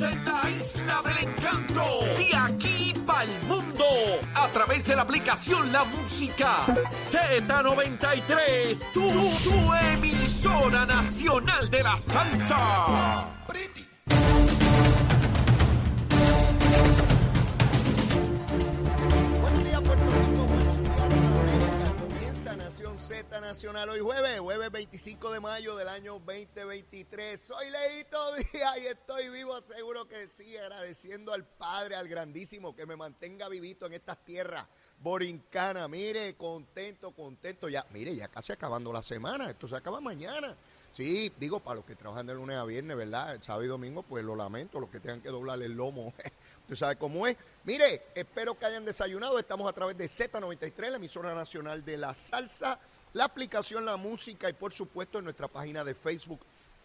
salsa en la isla del encanto. De aquí para el mundo. A través de la aplicación La Música Z93. Tu, tu emisora nacional de la salsa. Buenos Nacional hoy jueves, jueves 25 de mayo del año 2023. Soy Leito Díaz y estoy vivo, seguro que sí, agradeciendo al Padre, al Grandísimo, que me mantenga vivito en estas tierras borincanas. Mire, contento, contento. Ya, mire, ya casi acabando la semana. Esto se acaba mañana. Sí, digo, para los que trabajan de lunes a viernes, ¿verdad? El sábado y domingo, pues lo lamento, los que tengan que doblar el lomo. Usted sabe cómo es. Mire, espero que hayan desayunado. Estamos a través de Z93, la emisora nacional de la salsa, la aplicación La Música y, por supuesto, en nuestra página de Facebook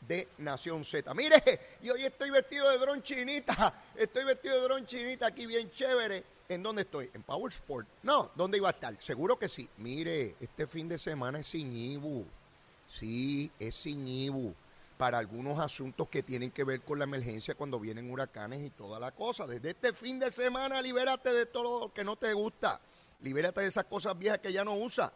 de Nación Z. Mire, y hoy estoy vestido de dron chinita. Estoy vestido de dron chinita aquí bien chévere. ¿En dónde estoy? ¿En Power Sport? No, ¿dónde iba a estar? Seguro que sí. Mire, este fin de semana es sin Ibu. Sí, es sin para algunos asuntos que tienen que ver con la emergencia cuando vienen huracanes y toda la cosa. Desde este fin de semana, libérate de todo lo que no te gusta. Libérate de esas cosas viejas que ya no usas.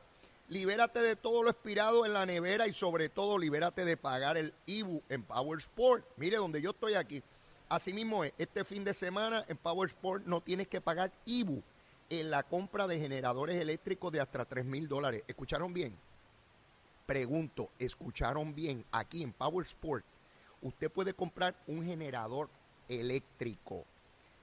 Libérate de todo lo expirado en la nevera y sobre todo libérate de pagar el IBU en Power Sport. Mire, donde yo estoy aquí. Asimismo es, este fin de semana en Power Sport no tienes que pagar IBU en la compra de generadores eléctricos de hasta 3 mil dólares. ¿Escucharon bien? Pregunto, ¿escucharon bien? Aquí en Power Sport, usted puede comprar un generador eléctrico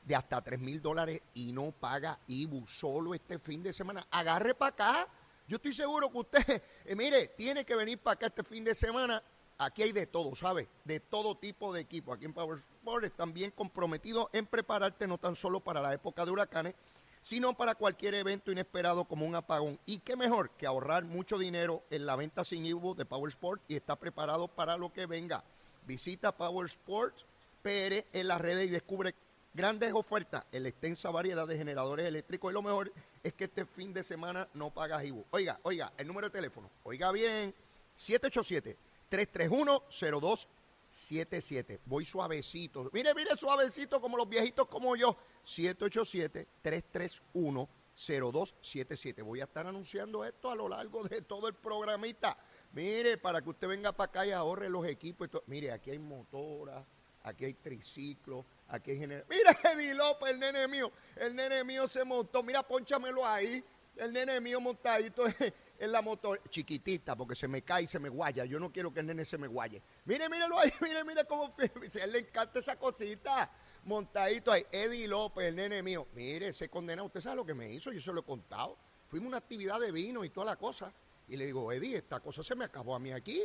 de hasta 3 mil dólares y no paga IBU solo este fin de semana. Agarre para acá. Yo estoy seguro que usted, eh, mire, tiene que venir para acá este fin de semana. Aquí hay de todo, ¿sabe? De todo tipo de equipo. Aquí en Power Sport están bien comprometidos en prepararte no tan solo para la época de huracanes, sino para cualquier evento inesperado como un apagón. Y qué mejor que ahorrar mucho dinero en la venta sin IBU de Power Sport y está preparado para lo que venga. Visita Power Sport PR en las redes y descubre grandes ofertas en la extensa variedad de generadores eléctricos y lo mejor es que este fin de semana no pagas IBU. Oiga, oiga, el número de teléfono, oiga bien, 787-331-0277. Voy suavecito. Mire, mire, suavecito como los viejitos como yo. 787-331-0277. Voy a estar anunciando esto a lo largo de todo el programita. Mire, para que usted venga para acá y ahorre los equipos. Mire, aquí hay motoras, aquí hay triciclos, aquí hay generadores. Mira, Eddie López, el nene mío. El nene mío se montó. Mira, ponchamelo ahí. El nene mío montadito en la motor, chiquitita, porque se me cae y se me guaya. Yo no quiero que el nene se me guaye. Mire, mírelo ahí, mire, mire cómo. Él le encanta esa cosita montadito ahí. Eddie López, el nene mío. Mire, ese condenado, ¿usted sabe lo que me hizo? Yo se lo he contado. Fuimos una actividad de vino y toda la cosa. Y le digo, Eddie, esta cosa se me acabó a mí aquí.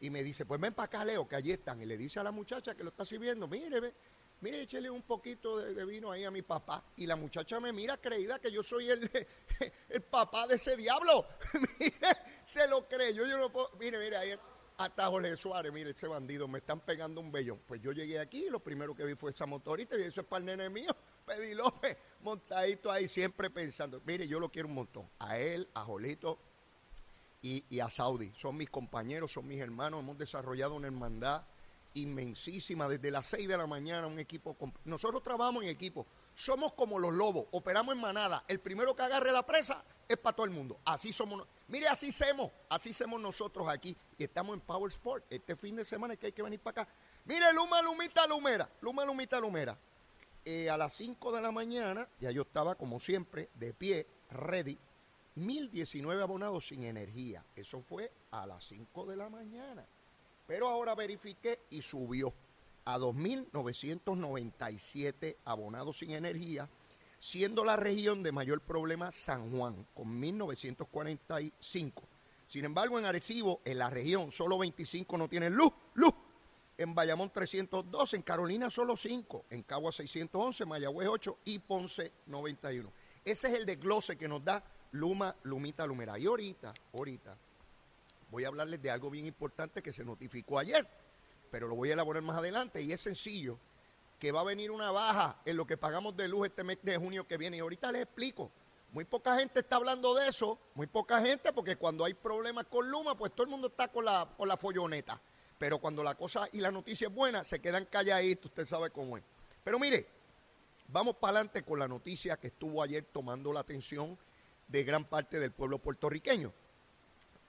Y me dice, pues ven para acá, Leo, que allí están. Y le dice a la muchacha que lo está sirviendo, mire, ve, mire, échele un poquito de, vino ahí a mi papá. Y la muchacha me mira creída que yo soy el, el papá de ese diablo. mire, se lo creyó. Yo no puedo, mire, mire, ahí hasta Jorge Suárez, mire, ese bandido, me están pegando un bellón. Pues yo llegué aquí y lo primero que vi fue esa motorita y eso es para el nene mío, Pedí López, montadito ahí siempre pensando. Mire, yo lo quiero un montón. A él, a Jolito y, y a Saudi. Son mis compañeros, son mis hermanos. Hemos desarrollado una hermandad inmensísima desde las 6 de la mañana, un equipo. Nosotros trabajamos en equipo. Somos como los lobos, operamos en manada. El primero que agarre la presa es para todo el mundo. Así somos. Mire, así somos. Así somos nosotros aquí. Y estamos en Power Sport. Este fin de semana es que hay que venir para acá. Mire, Luma, Lumita, Lumera. Luma, Lumita, Lumera. Eh, a las 5 de la mañana, ya yo estaba como siempre, de pie, ready. 1019 abonados sin energía. Eso fue a las 5 de la mañana. Pero ahora verifiqué y subió a 2.997 abonados sin energía, siendo la región de mayor problema San Juan, con 1.945. Sin embargo, en Arecibo, en la región, solo 25 no tienen luz, luz. en Bayamón 302, en Carolina solo 5, en Cagua 611, Mayagüez 8 y Ponce 91. Ese es el desglose que nos da Luma, Lumita, Lumera. Y ahorita, ahorita, voy a hablarles de algo bien importante que se notificó ayer, pero lo voy a elaborar más adelante y es sencillo, que va a venir una baja en lo que pagamos de luz este mes de junio que viene. Y ahorita les explico. Muy poca gente está hablando de eso, muy poca gente, porque cuando hay problemas con Luma, pues todo el mundo está con la, con la folloneta. Pero cuando la cosa y la noticia es buena, se quedan calladitos, usted sabe cómo es. Pero mire, vamos para adelante con la noticia que estuvo ayer tomando la atención de gran parte del pueblo puertorriqueño.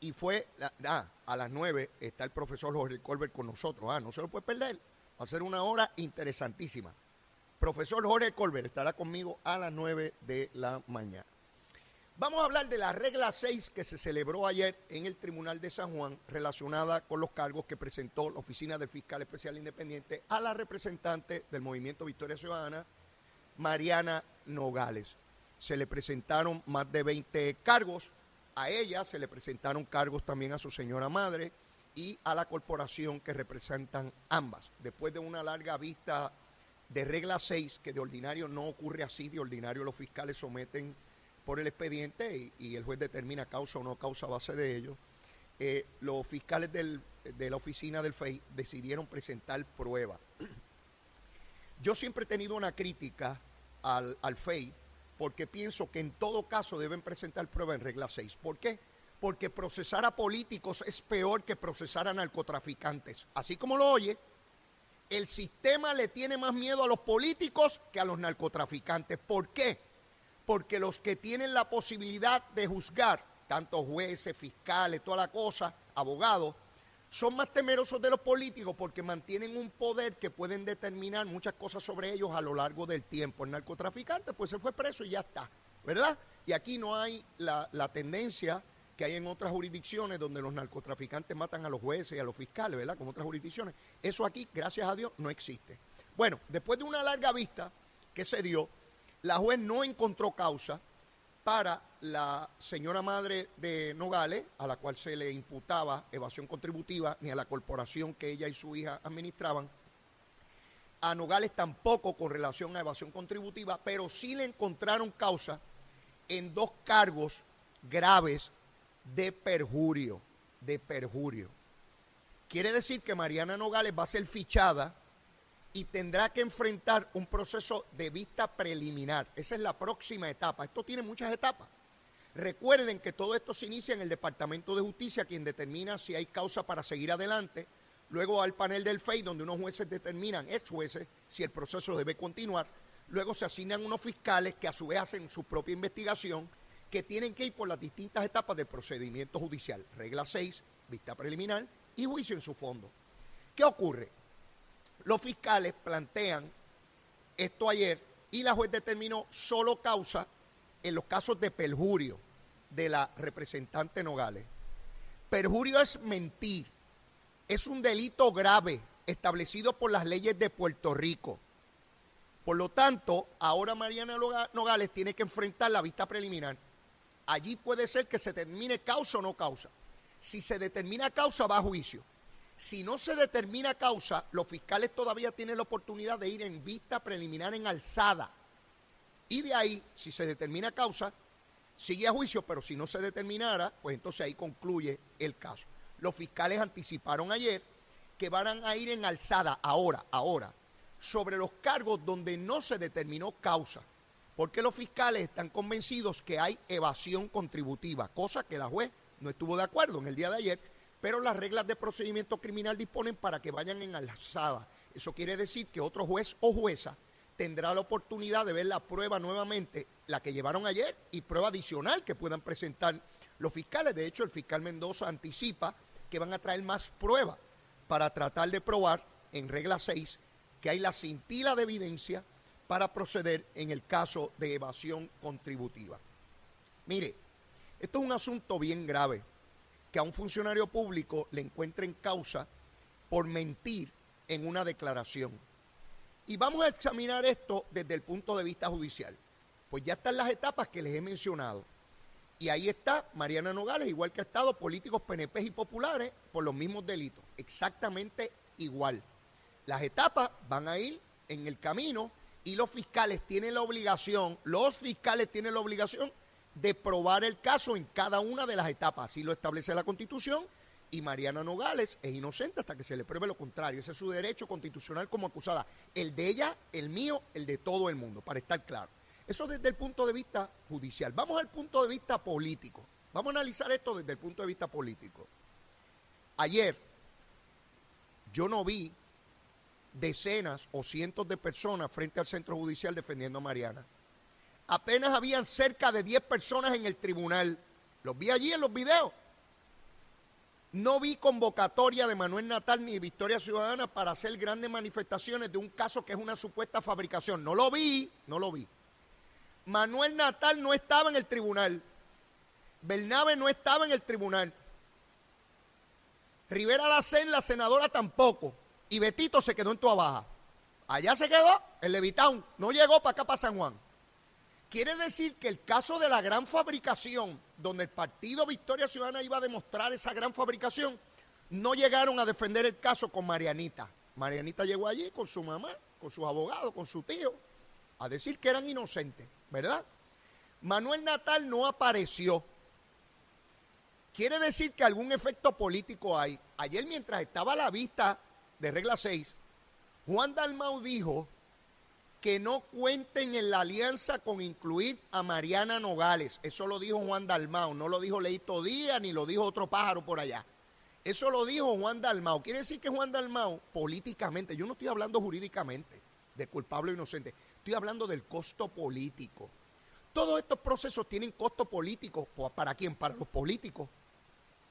Y fue, ah, a las nueve está el profesor Jorge Colbert con nosotros. Ah, no se lo puede perder. Va a ser una hora interesantísima. Profesor Jorge Colbert estará conmigo a las 9 de la mañana. Vamos a hablar de la regla 6 que se celebró ayer en el Tribunal de San Juan relacionada con los cargos que presentó la Oficina del Fiscal Especial Independiente a la representante del Movimiento Victoria Ciudadana, Mariana Nogales. Se le presentaron más de 20 cargos, a ella se le presentaron cargos también a su señora madre y a la corporación que representan ambas. Después de una larga vista de regla 6, que de ordinario no ocurre así, de ordinario los fiscales someten por el expediente y, el juez determina causa o no causa base de ello. Eh, los fiscales de la oficina del FEI decidieron presentar prueba. Yo siempre he tenido una crítica al FEI porque pienso que en todo caso deben presentar prueba en regla 6. ¿Por qué? Porque procesar a políticos es peor que procesar a narcotraficantes. Así como lo oye, el sistema le tiene más miedo a los políticos que a los narcotraficantes. ¿Por qué? Porque los que tienen la posibilidad de juzgar, tanto jueces, fiscales, toda la cosa, abogados, son más temerosos de los políticos porque mantienen un poder que pueden determinar muchas cosas sobre ellos a lo largo del tiempo. El narcotraficante pues se fue preso y ya está, ¿verdad? Y aquí no hay la, la tendencia que hay en otras jurisdicciones donde los narcotraficantes matan a los jueces y a los fiscales, ¿verdad? Como otras jurisdicciones. Eso aquí, gracias a Dios, no existe. Bueno, después de una larga vista que se dio, la juez no encontró causa para la señora madre de Nogales, a la cual se le imputaba evasión contributiva, ni a la corporación que ella y su hija administraban. A Nogales tampoco con relación a evasión contributiva, pero sí le encontraron causa en dos cargos graves de perjurio, de perjurio. Quiere decir que Mariana Nogales va a ser fichada y tendrá que enfrentar un proceso de vista preliminar. Esa es la próxima etapa. Esto tiene muchas etapas. Recuerden que todo esto se inicia en el Departamento de Justicia, quien determina si hay causa para seguir adelante. Luego al panel del FEI, donde unos jueces determinan, ex jueces, si el proceso debe continuar. Luego se asignan unos fiscales que a su vez hacen su propia investigación que tienen que ir por las distintas etapas del procedimiento judicial. Regla 6, vista preliminar y juicio en su fondo. ¿Qué ocurre? Los fiscales plantean esto ayer y la juez determinó solo causa en los casos de perjurio de la representante Nogales. Perjurio es mentir, es un delito grave establecido por las leyes de Puerto Rico. Por lo tanto, ahora Mariana Nogales tiene que enfrentar la vista preliminar allí puede ser que se determine causa o no causa. Si se determina causa, va a juicio. Si no se determina causa, los fiscales todavía tienen la oportunidad de ir en vista preliminar en alzada. Y de ahí, si se determina causa, sigue a juicio, pero si no se determinara, pues entonces ahí concluye el caso. Los fiscales anticiparon ayer que van a ir en alzada ahora, ahora, sobre los cargos donde no se determinó causa porque los fiscales están convencidos que hay evasión contributiva, cosa que la juez no estuvo de acuerdo en el día de ayer, pero las reglas de procedimiento criminal disponen para que vayan en alzada. Eso quiere decir que otro juez o jueza tendrá la oportunidad de ver la prueba nuevamente, la que llevaron ayer, y prueba adicional que puedan presentar los fiscales. De hecho, el fiscal Mendoza anticipa que van a traer más pruebas para tratar de probar en regla 6 que hay la cintila de evidencia para proceder en el caso de evasión contributiva. Mire, esto es un asunto bien grave, que a un funcionario público le encuentren causa por mentir en una declaración. Y vamos a examinar esto desde el punto de vista judicial. Pues ya están las etapas que les he mencionado. Y ahí está Mariana Nogales, igual que ha estado políticos PNP y populares por los mismos delitos. Exactamente igual. las etapas van a ir en el camino y los fiscales tienen la obligación, los fiscales tienen la obligación de probar el caso en cada una de las etapas. Así lo establece la Constitución y Mariana Nogales es inocente hasta que se le pruebe lo contrario. Ese es su derecho constitucional como acusada. El de ella, el mío, el de todo el mundo, para estar claro. Eso desde el punto de vista judicial. Vamos al punto de vista político. Vamos a analizar esto desde el punto de vista político. Ayer yo no vi decenas o cientos de personas frente al centro judicial defendiendo a Mariana. Apenas habían cerca de 10 personas en el tribunal. Los vi allí en los videos. No vi convocatoria de Manuel Natal ni de Victoria Ciudadana para hacer grandes manifestaciones de un caso que es una supuesta fabricación. No lo vi, no lo vi. Manuel Natal no estaba en el tribunal. Bernabe no estaba en el tribunal. Rivera Lacen, la senadora tampoco. Y Betito se quedó en Tuabaja. Allá se quedó, en Levitown. No llegó para acá, para San Juan. Quiere decir que el caso de la gran fabricación, donde el partido Victoria Ciudadana iba a demostrar esa gran fabricación, no llegaron a defender el caso con Marianita. Marianita llegó allí con su mamá, con sus abogados, con su tío, a decir que eran inocentes, ¿verdad? Manuel Natal no apareció. Quiere decir que algún efecto político hay. Ayer mientras estaba a la vista de regla 6, Juan Dalmau dijo que no cuenten en la alianza con incluir a Mariana Nogales. Eso lo dijo Juan Dalmau, no lo dijo Leito Díaz ni lo dijo otro pájaro por allá. Eso lo dijo Juan Dalmau. Quiere decir que Juan Dalmau, políticamente, yo no estoy hablando jurídicamente de culpable o inocente, estoy hablando del costo político. Todos estos procesos tienen costo político. ¿Para quién? Para los políticos.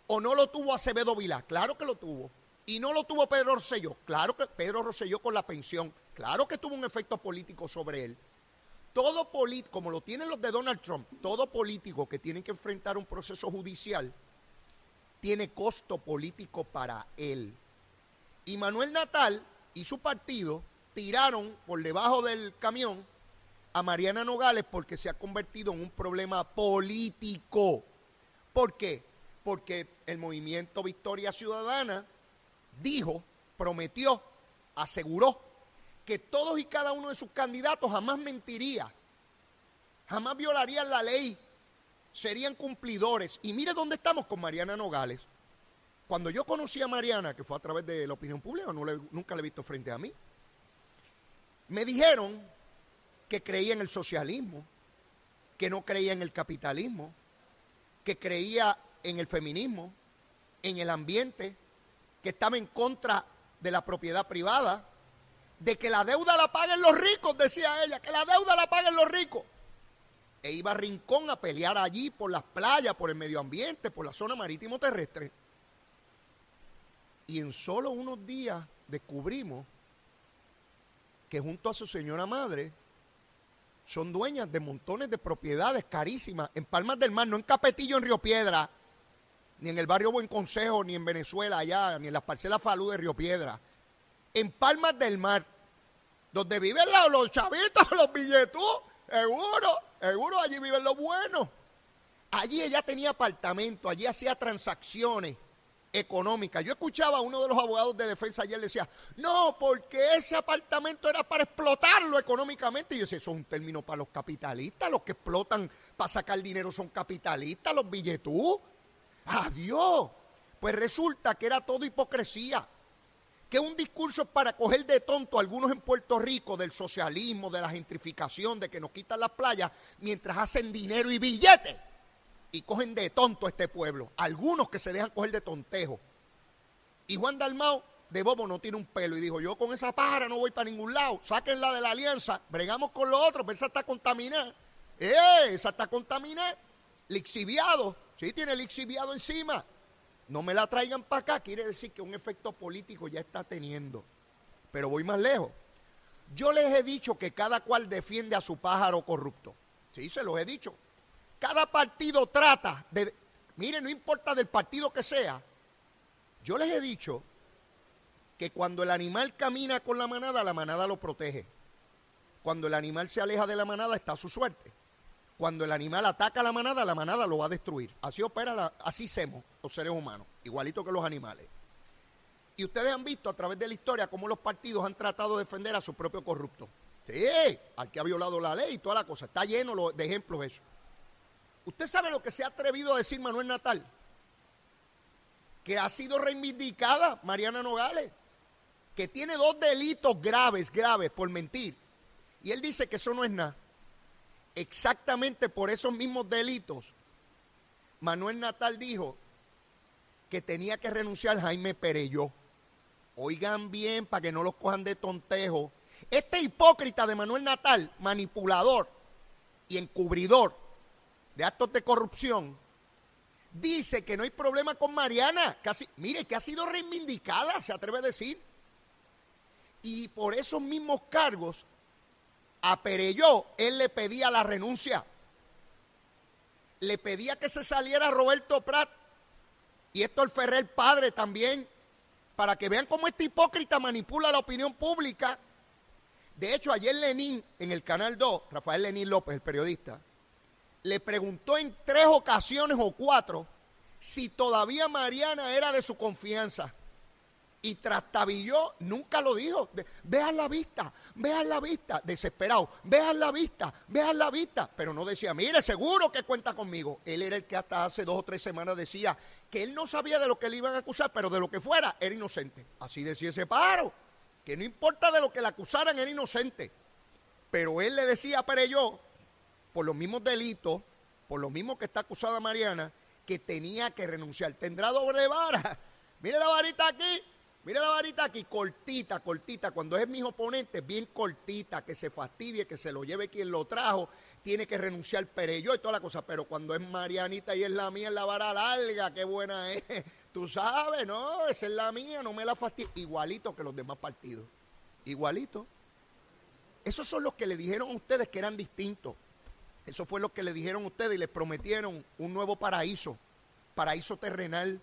¿O no lo tuvo Acevedo Vilá? Claro que lo tuvo. ¿Y no lo tuvo Pedro Rosselló? Claro que Pedro Rosselló con la pensión. Claro que tuvo un efecto político sobre él. Todo político, como lo tienen los de Donald Trump, todo político que tiene que enfrentar un proceso judicial tiene costo político para él. Y Manuel Natal y su partido tiraron por debajo del camión a Mariana Nogales porque se ha convertido en un problema político. ¿Por qué? Porque el movimiento Victoria Ciudadana dijo, prometió, aseguró que todos y cada uno de sus candidatos jamás mentiría, jamás violarían la ley, serían cumplidores. Y mire dónde estamos con Mariana Nogales. Cuando yo conocí a Mariana, que fue a través de la opinión pública, no nunca la he visto frente a mí, me dijeron que creía en el socialismo, que no creía en el capitalismo, que creía en el feminismo, en el ambiente, que estaba en contra de la propiedad privada, de que la deuda la paguen los ricos, decía ella, que la deuda la paguen los ricos. E iba a Rincón a pelear allí por las playas, por el medio ambiente, por la zona marítimo terrestre. Y en solo unos días descubrimos que junto a su señora madre son dueñas de montones de propiedades carísimas en Palmas del Mar, no en Capetillo, en Río Piedra, ni en el barrio Buen Consejo, ni en Venezuela allá, ni en las parcelas Falú de Río Piedra en Palmas del Mar, donde viven los, chavitos, los billetú, seguro, seguro allí viven los buenos. Allí ella tenía apartamento, allí hacía transacciones económicas. Yo escuchaba a uno de los abogados de defensa ayer decía, no, porque ese apartamento era para explotarlo económicamente. Y yo decía, eso es un término para los capitalistas, los que explotan para sacar dinero son capitalistas, los billetú. Adiós. Pues resulta que era todo hipocresía que un discurso para coger de tonto a algunos en Puerto Rico del socialismo, de la gentrificación, de que nos quitan las playas, mientras hacen dinero y billetes. Y cogen de tonto a este pueblo. Algunos que se dejan coger de tontejo. Y Juan Dalmao de bobo no tiene un pelo y dijo, yo con esa pájara no voy para ningún lado, sáquenla de la alianza, bregamos con los otros, pero esa está contaminada. ¡Eh! Esa está contaminada, lixiviado, sí, tiene lixiviado encima no me la traigan para acá, quiere decir que un efecto político ya está teniendo. Pero voy más lejos. Yo les he dicho que cada cual defiende a su pájaro corrupto. Sí, se los he dicho. Cada partido trata de... Mire, no importa del partido que sea. Yo les he dicho que cuando el animal camina con la manada, la manada lo protege. Cuando el animal se aleja de la manada, está a su suerte. Cuando el animal ataca a la manada, la manada lo va a destruir. Así opera, la, así somos los seres humanos, igualito que los animales. Y ustedes han visto a través de la historia cómo los partidos han tratado de defender a su propio corrupto. Sí, al que ha violado la ley y toda la cosa. Está lleno de ejemplos eso. ¿Usted sabe lo que se ha atrevido a decir Manuel Natal? Que ha sido reivindicada Mariana Nogales, que tiene dos delitos graves, graves por mentir. Y él dice que eso no es nada. Exactamente por esos mismos delitos, Manuel Natal dijo que tenía que renunciar Jaime Pereyó. Oigan bien para que no los cojan de tontejo. Este hipócrita de Manuel Natal, manipulador y encubridor de actos de corrupción, dice que no hay problema con Mariana. Casi, mire, que ha sido reivindicada, se atreve a decir. Y por esos mismos cargos, a Pereyó, él le pedía la renuncia. Le pedía que se saliera Roberto Prat y Héctor Ferrer padre también para que vean cómo este hipócrita manipula la opinión pública. De hecho, ayer Lenín, en el Canal 2, Rafael Lenín López, el periodista, le preguntó en tres ocasiones o cuatro si todavía Mariana era de su confianza. Y trastabilló, nunca lo dijo. Vean la vista, vean la vista, desesperado, vean la vista, vean la vista. Pero no decía, mire, seguro que cuenta conmigo. Él era el que hasta hace dos o tres semanas decía que él no sabía de lo que le iban a acusar, pero de lo que fuera, era inocente. Así decía ese paro, que no importa de lo que le acusaran, era inocente. Pero él le decía a Pereyó, por los mismos delitos, por lo mismo que está acusada Mariana, que tenía que renunciar. ¿Tendrá doble vara? Mire la varita aquí, Mira la varita aquí, cortita, cortita. Cuando es mi oponente, bien cortita, que se fastidie, que se lo lleve quien lo trajo, tiene que renunciar Pereyó y toda la cosa. Pero cuando es Marianita y es la mía, es la vara larga, qué buena es. Tú sabes, no, esa es la mía, no me la fastidie. Igualito que los demás partidos. Igualito. Esos son los que le dijeron a ustedes que eran distintos. Eso fue lo que le dijeron a ustedes y les prometieron un nuevo paraíso, paraíso terrenal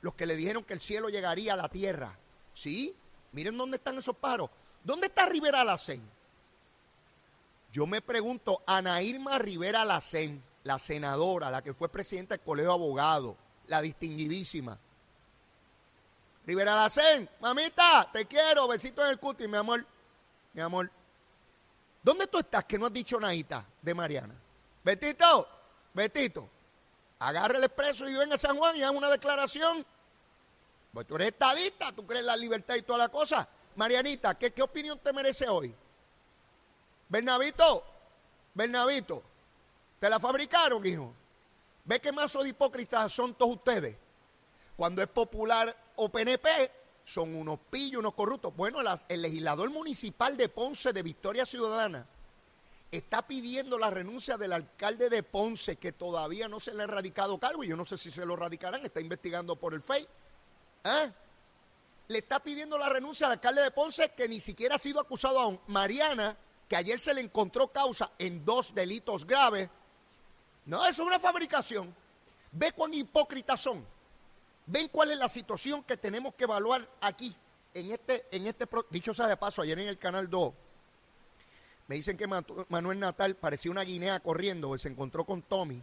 los que le dijeron que el cielo llegaría a la tierra. ¿Sí? Miren dónde están esos paros. ¿Dónde está Rivera Lacén? Yo me pregunto, Ana Irma Rivera Lacén, la senadora, la que fue presidenta del Colegio de Abogados, la distinguidísima. Rivera Lacén, mamita, te quiero, besito en el cuti, mi amor, mi amor. ¿Dónde tú estás que no has dicho nada de Mariana? Betito, Betito, agarre el expreso y venga a San Juan y haga una declaración pues tú eres estadista, tú crees en la libertad y toda la cosa. Marianita, ¿qué, qué opinión te merece hoy? Bernabito, Bernabito, ¿te la fabricaron, hijo? ¿Ve qué mazo de hipócritas son todos ustedes? Cuando es popular o PNP, son unos pillos, unos corruptos. Bueno, el legislador municipal de Ponce de Victoria Ciudadana está pidiendo la renuncia del alcalde de Ponce, que todavía no se le ha erradicado cargo, y yo no sé si se lo radicarán, está investigando por el FEI. ¿Eh? Le está pidiendo la renuncia al alcalde de Ponce que ni siquiera ha sido acusado aún. Mariana, que ayer se le encontró causa en dos delitos graves. No, eso es una fabricación. Ve cuán hipócritas son. Ven cuál es la situación que tenemos que evaluar aquí, en este, en este, dicho sea de paso, ayer en el Canal 2, me dicen que Manuel Natal parecía una guinea corriendo, se encontró con Tommy,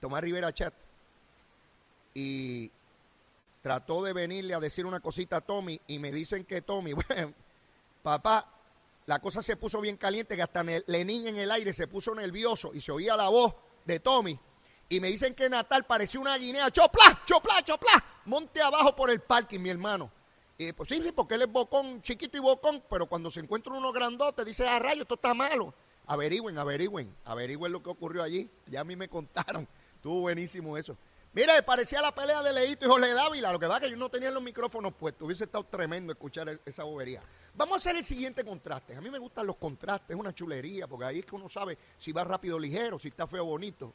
Tomás Rivera Chat, y trató de venirle a decir una cosita a Tommy y me dicen que Tommy, bueno, papá, la cosa se puso bien caliente que hasta Lenín en el aire se puso nervioso y se oía la voz de Tommy. Y me dicen que Natal parecía una guinea, chopla, chopla, chopla, monte abajo por el parking, mi hermano. Pues sí, sí, porque él es bocón, chiquito y bocón, pero cuando se encuentra uno grandote, dice, ah, rayo, esto está malo. Averigüen, averigüen, averigüen lo que ocurrió allí. Ya a mí me contaron. Estuvo buenísimo eso. Mira, parecía la pelea de Leito y Jorge Dávila. Lo que va que yo no tenía los micrófonos puestos. Hubiese estado tremendo escuchar e-, esa bobería. Vamos a hacer el siguiente contraste. A mí me gustan los contrastes, es una chulería, porque ahí es que uno sabe si va rápido o ligero, si está feo o bonito.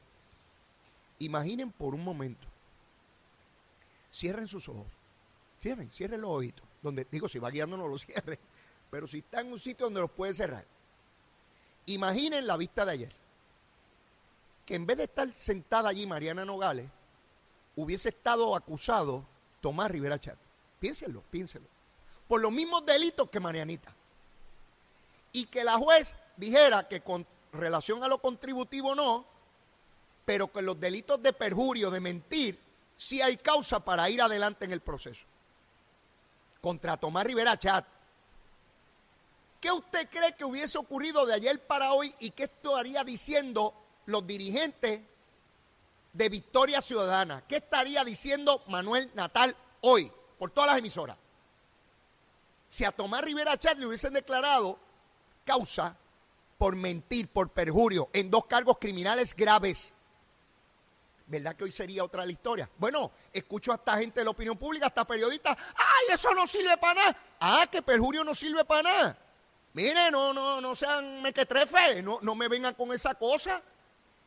Imaginen por un momento. Cierren sus ojos. Cierren, cierren los ojitos. Donde, digo, si va guiando no lo cierren. Pero si está en un sitio donde los puede cerrar. Imaginen la vista de ayer. Que en vez de estar sentada allí Mariana Nogales, hubiese estado acusado Tomás Rivera Chat. Piénsenlo, piénsenlo. Por los mismos delitos que Marianita. Y que la juez dijera que con relación a lo contributivo no, pero que los delitos de perjurio, de mentir, sí hay causa para ir adelante en el proceso. Contra Tomás Rivera Chat. ¿Qué usted cree que hubiese ocurrido de ayer para hoy y qué estaría diciendo los dirigentes de Victoria Ciudadana? ¿Qué estaría diciendo Manuel Natal hoy por todas las emisoras? Si a Tomás Rivera Chat le hubiesen declarado causa por mentir, por perjurio, en dos cargos criminales graves, ¿verdad que hoy sería otra la historia? Bueno, escucho a esta gente de la opinión pública, hasta periodistas, ¡ay, eso no sirve para nada! ¡Ah, que perjurio no sirve para nada! Mire, no, no, no sean mequetrefe, no, no me vengan con esa cosa.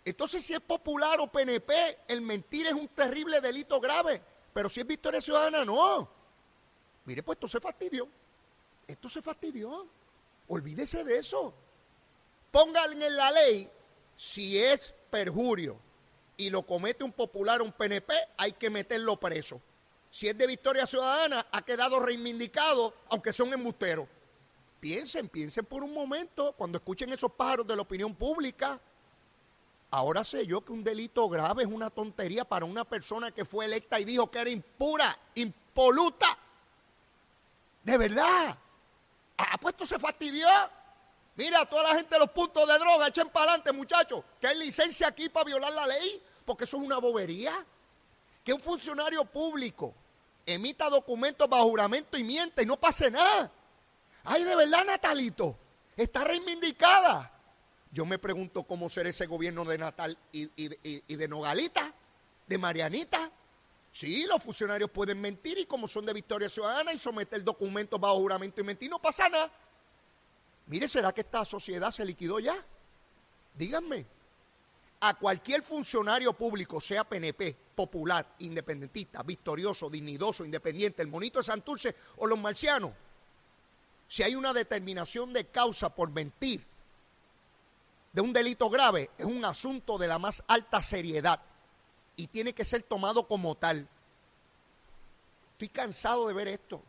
Entonces, si es popular o PNP, el mentir es un terrible delito grave. Pero si es Victoria Ciudadana, no. Mire, pues esto se fastidió. Esto se fastidió. Olvídese de eso. Pongan en la ley, si es perjurio y lo comete un popular un PNP, hay que meterlo preso. Si es de Victoria Ciudadana, ha quedado reivindicado, aunque sea un embustero. Piensen, piensen por un momento, cuando escuchen esos pájaros de la opinión pública, ahora sé yo que un delito grave es una tontería para una persona que fue electa y dijo que era impura, impoluta. De verdad. Ah, pues esto se fastidió. Mira, toda la gente de los puntos de droga, echen para adelante, muchachos, que hay licencia aquí para violar la ley, porque eso es una bobería. Que un funcionario público emita documentos bajo juramento y miente y no pase nada. Ay, de verdad, Natalito, está reivindicada. Yo me pregunto cómo será ese gobierno de Natal y, de Nogalita, de Marianita. Sí, los funcionarios pueden mentir y como son de Victoria Ciudadana y someter documentos bajo juramento y mentir, no pasa nada. Mire, ¿será que esta sociedad se liquidó ya? Díganme. A cualquier funcionario público, sea PNP, popular, independentista, victorioso, dignidoso, independiente, el monito de Santurce o los marcianos, si hay una determinación de causa por mentir de un delito grave, es un asunto de la más alta seriedad y tiene que ser tomado como tal. Estoy cansado de ver esto.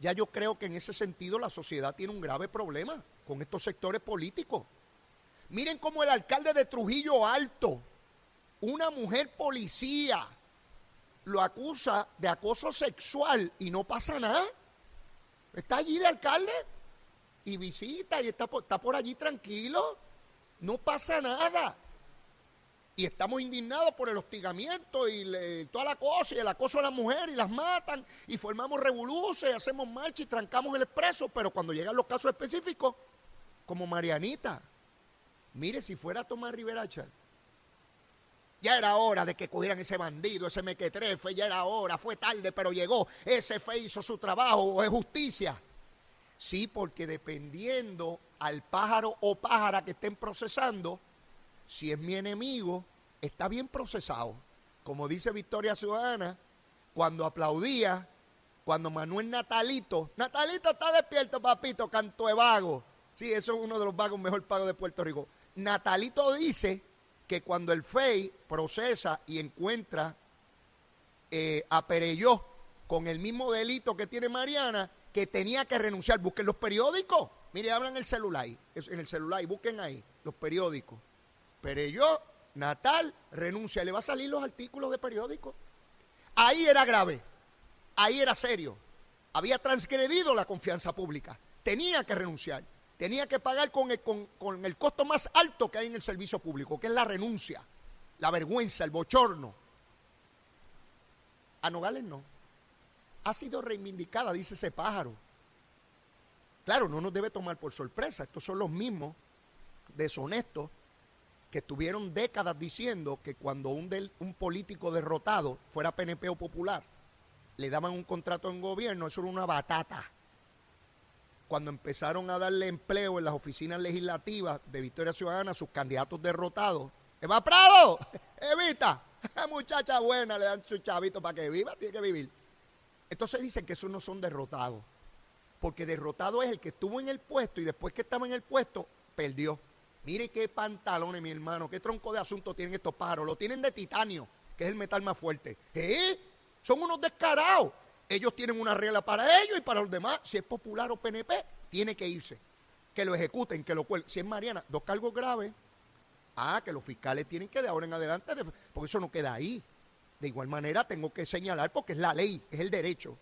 Ya yo creo que en ese sentido la sociedad tiene un grave problema con estos sectores políticos. Miren cómo el alcalde de Trujillo Alto, una mujer policía, lo acusa de acoso sexual y no pasa nada. Está allí de alcalde y visita y está por, allí tranquilo. No pasa nada. Y estamos indignados por el hostigamiento y toda la cosa y el acoso a las mujeres y las matan y formamos revoluciones hacemos marcha y trancamos el expreso. Pero cuando llegan los casos específicos, como Marianita, mire si fuera Tomás Rivera ya era hora de que cogieran ese bandido, ese mequetrefe, ya era hora, fue tarde, pero llegó. Ese fe hizo su trabajo, o es justicia. Sí, porque dependiendo al pájaro o pájara que estén procesando, si es mi enemigo, está bien procesado. Como dice Victoria Ciudadana, cuando aplaudía, cuando Manuel Natalito, Natalito está despierto, papito, canto de vago. Sí, eso es uno de los vagos mejor pagos de Puerto Rico. Natalito dice que cuando el FEI procesa y encuentra eh, a Pereyó con el mismo delito que tiene Mariana, que tenía que renunciar. Busquen los periódicos. Mire, hablan el celular, en el celular, busquen ahí los periódicos. Pereyó, Natal, renuncia. Le va a salir los artículos de periódicos. Ahí era grave, ahí era serio. Había transgredido la confianza pública. Tenía que renunciar tenía que pagar con el, costo más alto que hay en el servicio público, que es la renuncia, la vergüenza, el bochorno. A Nogales no. Ha sido reivindicada, dice ese pájaro. Claro, no nos debe tomar por sorpresa. Estos son los mismos deshonestos que estuvieron décadas diciendo que cuando un, un político derrotado fuera PNP o popular, le daban un contrato en gobierno, eso era una batata cuando empezaron a darle empleo en las oficinas legislativas de Victoria Ciudadana a sus candidatos derrotados. Eva Prado, Evita, muchacha buena, le dan su chavito para que viva, tiene que vivir. Entonces dicen que esos no son derrotados, porque derrotado es el que estuvo en el puesto y después que estaba en el puesto, perdió. Mire qué pantalones, mi hermano, qué tronco de asunto tienen estos pájaros. Lo tienen de titanio, que es el metal más fuerte. ¿Eh? Son unos descarados. Ellos tienen una regla para ellos y para los demás. Si es popular o PNP, tiene que irse. Que lo ejecuten, que lo cuelguen. Si es Mariana, dos cargos graves. Ah, que los fiscales tienen que de ahora en adelante, porque eso no queda ahí. De igual manera tengo que señalar porque es la ley, es el derecho.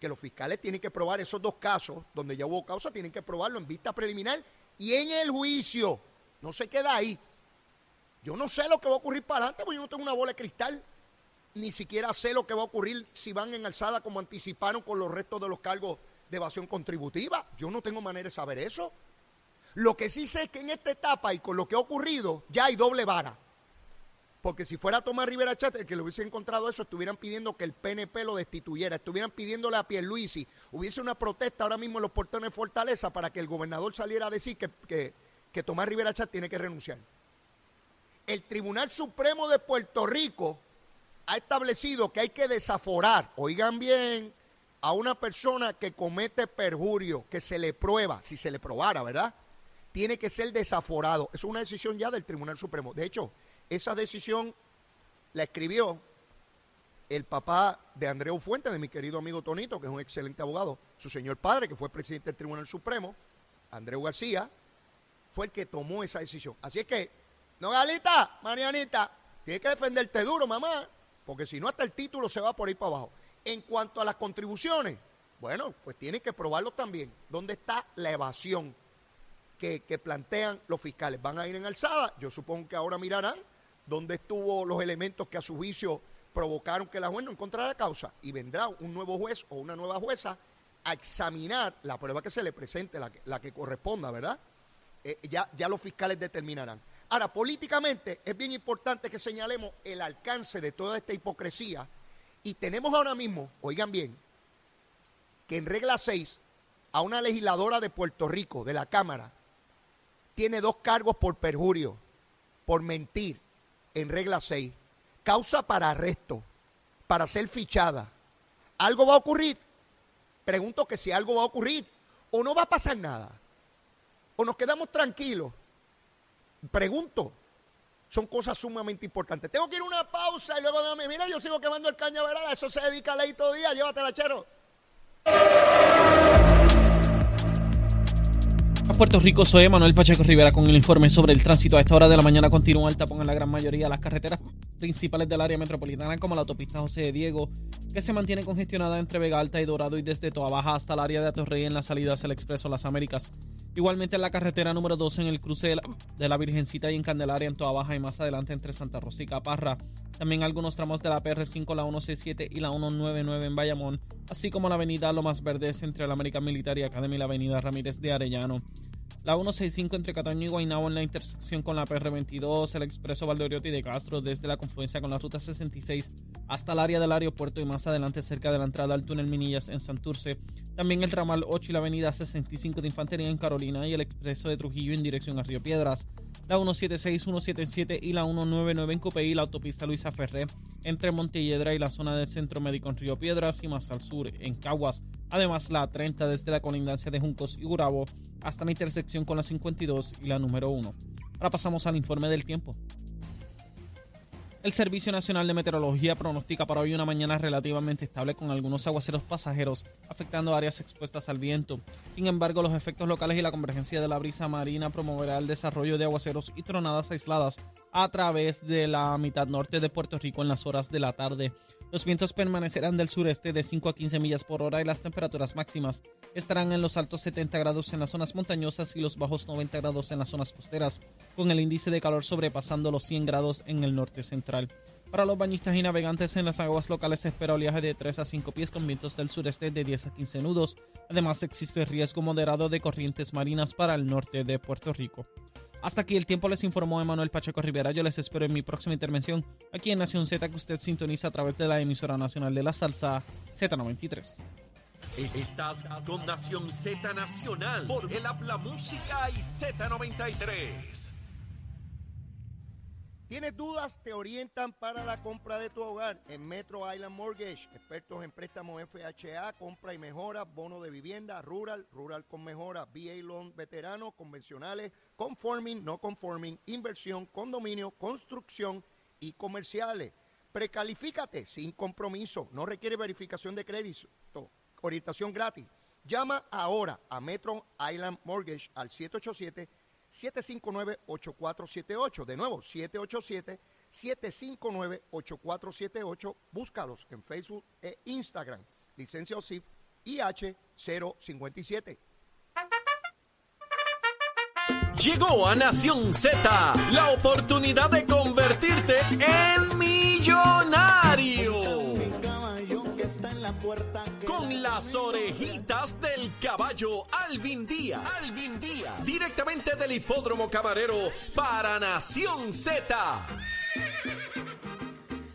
que los fiscales tienen que probar esos dos casos, donde ya hubo causa, tienen que probarlo en vista preliminar y en el juicio. No se queda ahí. Yo no sé lo que va a ocurrir para adelante, porque yo no tengo una bola de cristal. Ni siquiera sé lo que va a ocurrir si van en alzada como anticiparon con los restos de los cargos de evasión contributiva. Yo no tengo manera de saber eso. Lo que sí sé es que en esta etapa y con lo que ha ocurrido, ya hay doble vara. Porque si fuera Tomás Rivera Chat el que le hubiese encontrado eso, estuvieran pidiendo que el PNP lo destituyera, estuvieran pidiéndole a Pierluisi, hubiese una protesta ahora mismo en los portones de Fortaleza para que el gobernador saliera a decir que, que, Tomás Rivera Chat tiene que renunciar. El Tribunal Supremo de Puerto Rico ha establecido que hay que desaforar, oigan bien, a una persona que comete perjurio, que se le prueba, si se le probara, ¿verdad? Tiene que ser desaforado. Es una decisión ya del Tribunal Supremo. De hecho, esa decisión la escribió el papá de Andreu Fuente, de mi querido amigo Tonito, que es un excelente abogado, su señor padre, que fue presidente del Tribunal Supremo, Andreu García, fue el que tomó esa decisión. Así es que, no, Galita, Marianita, tienes que defenderte duro, mamá, porque si no, hasta el título se va por ahí para abajo. En cuanto a las contribuciones, bueno, pues tienen que probarlo también. ¿Dónde está la evasión que, que plantean los fiscales? ¿Van a ir en alzada? Yo supongo que ahora mirarán dónde estuvo los elementos que a su juicio provocaron que la juez no encontrara causa y vendrá un nuevo juez o una nueva jueza a examinar la prueba que se le presente, la que, corresponda, ¿verdad? Eh, ya, ya los fiscales determinarán. Ahora, políticamente es bien importante que señalemos el alcance de toda esta hipocresía y tenemos ahora mismo, oigan bien, que en regla 6 a una legisladora de Puerto Rico, de la Cámara, tiene dos cargos por perjurio, por mentir, en regla 6, causa para arresto, para ser fichada. ¿Algo va a ocurrir? Pregunto que si algo va a ocurrir o no va a pasar nada. O nos quedamos tranquilos. Pregunto. Son cosas sumamente importantes. Tengo que ir a una pausa y luego dame, mira, yo sigo quemando el cañaveral, a eso se dedica ley todo día, llévatela, chero. Puerto Rico, soy Manuel Pacheco Rivera con el informe sobre el tránsito. A esta hora de la mañana continúa el tapón en la gran mayoría de las carreteras principales del área metropolitana, como la autopista José de Diego, que se mantiene congestionada entre Vega Alta y Dorado y desde Toa Baja hasta el área de Atorrey en la salida hacia el Expreso Las Américas. Igualmente en la carretera número 12 en el cruce de la, Virgencita y en Candelaria en Toa Baja y más adelante entre Santa Rosa y Caparra. También algunos tramos de la PR5, la 167 y la 199 en Bayamón, así como la avenida Lomas Verdes entre la American Military Academy y la avenida Ramírez de Arellano. La 165 entre Cataño y Guaynabo en la intersección con la PR22, el expreso Valdoriotti de Castro desde la confluencia con la ruta 66 hasta el área del aeropuerto y más adelante cerca de la entrada al túnel Minillas en Santurce. También el ramal 8 y la avenida 65 de Infantería en Carolina y el expreso de Trujillo en dirección a Río Piedras. La 176, 177 y la 199 en Copeí, la autopista Luisa Ferré entre Montelledra y la zona del Centro Médico en Río Piedras y más al sur en Caguas. Además, la 30 desde la colindancia de Juncos y Gurabo hasta la intersección con la 52 y la número 1. Ahora pasamos al informe del tiempo. El Servicio Nacional de Meteorología pronostica para hoy una mañana relativamente estable con algunos aguaceros pasajeros afectando áreas expuestas al viento. Sin embargo, los efectos locales y la convergencia de la brisa marina promoverá el desarrollo de aguaceros y tronadas aisladas a través de la mitad norte de Puerto Rico en las horas de la tarde. Los vientos permanecerán del sureste de 5 a 15 millas por hora y las temperaturas máximas estarán en los altos 70 grados en las zonas montañosas y los bajos 90 grados en las zonas costeras, con el índice de calor sobrepasando los 100 grados en el norte central. Para los bañistas y navegantes en las aguas locales se espera oleaje de 3 a 5 pies con vientos del sureste de 10 a 15 nudos. Además existe riesgo moderado de corrientes marinas para el norte de Puerto Rico. Hasta aquí el tiempo les informó Emanuel Pacheco Rivera. Yo les espero en mi próxima intervención aquí en Nación Z que usted sintoniza a través de la emisora nacional de la salsa Z93. Estás con Nación Z Nacional por el Habla Música y Z93. ¿Tienes dudas? Te orientan para la compra de tu hogar en Metro Island Mortgage. Expertos en préstamos FHA, compra y mejora, bono de vivienda, rural, rural con mejora, VA loan veterano, convencionales, conforming, no conforming, inversión, condominio, construcción y comerciales. Precalifícate sin compromiso. No requiere verificación de crédito. Orientación gratis. Llama ahora a Metro Island Mortgage al 787 759-8478. De nuevo, 787-759-8478. Búscalos en Facebook e Instagram. Licencia OSIF IH057. Llegó a Nación Z la oportunidad de convertirte en millonario. Con las orejitas del caballo Alvin Díaz. Alvin Díaz. Directamente del hipódromo camarero para Nación Z.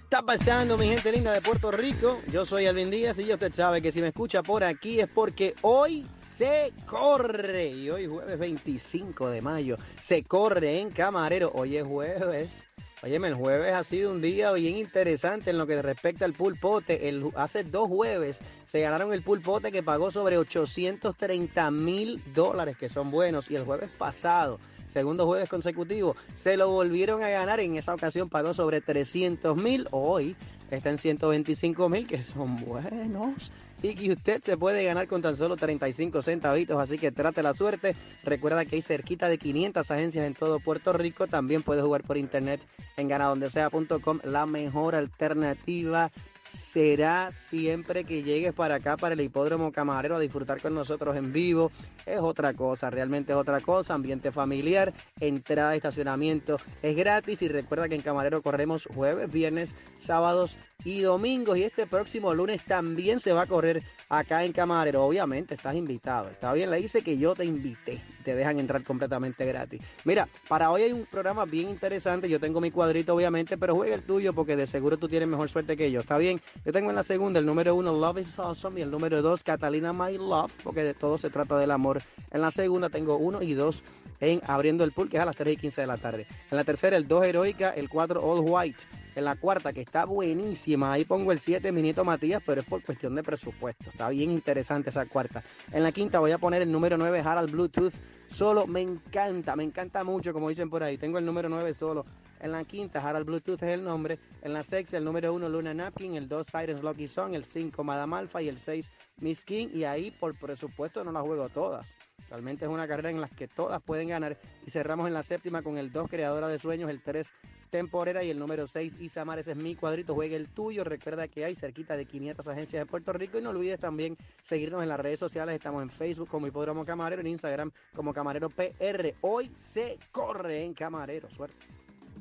está pasando, mi gente linda de Puerto Rico? Yo soy Alvin Díaz y usted sabe que si me escucha por aquí es porque hoy se corre. Y hoy jueves 25 de mayo se corre en Camarero. Hoy es jueves. Óyeme, el jueves ha sido un día bien interesante en lo que respecta al pulpote. El, hace dos jueves se ganaron el pulpote que pagó sobre 830 mil dólares, que son buenos. Y el jueves pasado segundo jueves consecutivo, se lo volvieron a ganar. En esa ocasión pagó sobre 300 mil. Hoy está en 125 mil, que son buenos. Y que usted se puede ganar con tan solo 35 centavitos, así que trate la suerte. Recuerda que hay cerquita de 500 agencias en todo Puerto Rico. También puede jugar por internet en ganadondesea.com, la mejor alternativa será siempre que llegues para acá, para el hipódromo camarero, a disfrutar con nosotros en vivo. Es otra cosa, realmente es otra cosa. Ambiente familiar, entrada estacionamiento es gratis. Y recuerda que en camarero corremos jueves, viernes, sábados y domingos. Y este próximo lunes también se va a correr acá en Camarero. Obviamente estás invitado. Está bien, le dice que yo te invité. Te dejan entrar completamente gratis. Mira, para hoy hay un programa bien interesante. Yo tengo mi cuadrito, obviamente, pero juega el tuyo porque de seguro tú tienes mejor suerte que yo. Está bien. Yo tengo en la segunda el número uno, Love is Awesome, y el número dos, Catalina My Love, porque de todo se trata del amor. En la segunda tengo uno y dos en Abriendo el Pool, que es a las 3 y 15 de la tarde. En la tercera, el 2 Heroica, el 4 All White. En la cuarta, que está buenísima, ahí pongo el 7 Minito Matías, pero es por cuestión de presupuesto. Está bien interesante esa cuarta. En la quinta voy a poner el número 9 Harald Bluetooth. Solo me encanta, me encanta mucho, como dicen por ahí. Tengo el número 9 solo. En la quinta, Harald Bluetooth es el nombre. En la sexta, el número 1 Luna Napkin. El 2 Sirens Lucky Song. El 5 Madame Alpha. Y el 6 Miss King. Y ahí, por presupuesto, no las juego todas. Realmente es una carrera en la que todas pueden ganar. Y cerramos en la séptima con el 2 Creadora de Sueños. El 3 temporera y el número 6 Isamar, ese es mi cuadrito, juegue el tuyo, recuerda que hay cerquita de 500 agencias de Puerto Rico y no olvides también seguirnos en las redes sociales, estamos en Facebook como Hipódromo Camarero, en Instagram como Camarero PR, hoy se corre en Camarero, suerte.